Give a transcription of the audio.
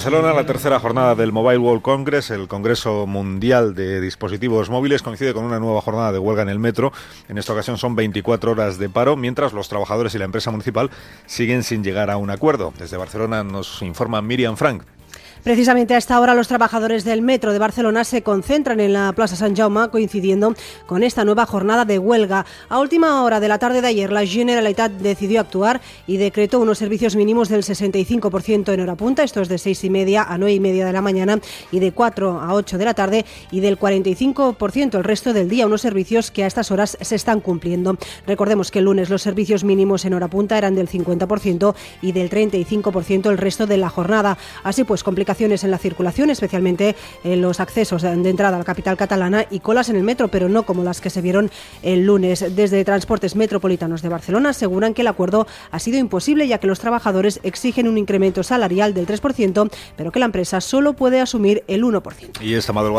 Barcelona, la tercera jornada del Mobile World Congress, el Congreso Mundial de Dispositivos Móviles, coincide con una nueva jornada de huelga en el metro. En esta ocasión son 24 horas de paro, mientras los trabajadores y la empresa municipal siguen sin llegar a un acuerdo. Desde Barcelona nos informa Miriam Frank. Precisamente a esta hora los trabajadores del metro de Barcelona se concentran en la Plaza San Jaume coincidiendo con esta nueva jornada de huelga. A última hora de la tarde de ayer la Generalitat decidió actuar y decretó unos servicios mínimos del 65% en hora punta, esto es de 6 y media a 9 y media de la mañana y de 4 a 8 de la tarde y del 45% el resto del día, unos servicios que a estas horas se están cumpliendo. Recordemos que el lunes los servicios mínimos en hora punta eran del 50% y del 35% el resto de la jornada. Así pues, en la circulación, especialmente en los accesos de entrada a la capital catalana y colas en el metro, pero no como las que se vieron el lunes. Desde Transportes Metropolitanos de Barcelona aseguran que el acuerdo ha sido imposible ya que los trabajadores exigen un incremento salarial del 3%, pero que la empresa solo puede asumir el 1%. Y esta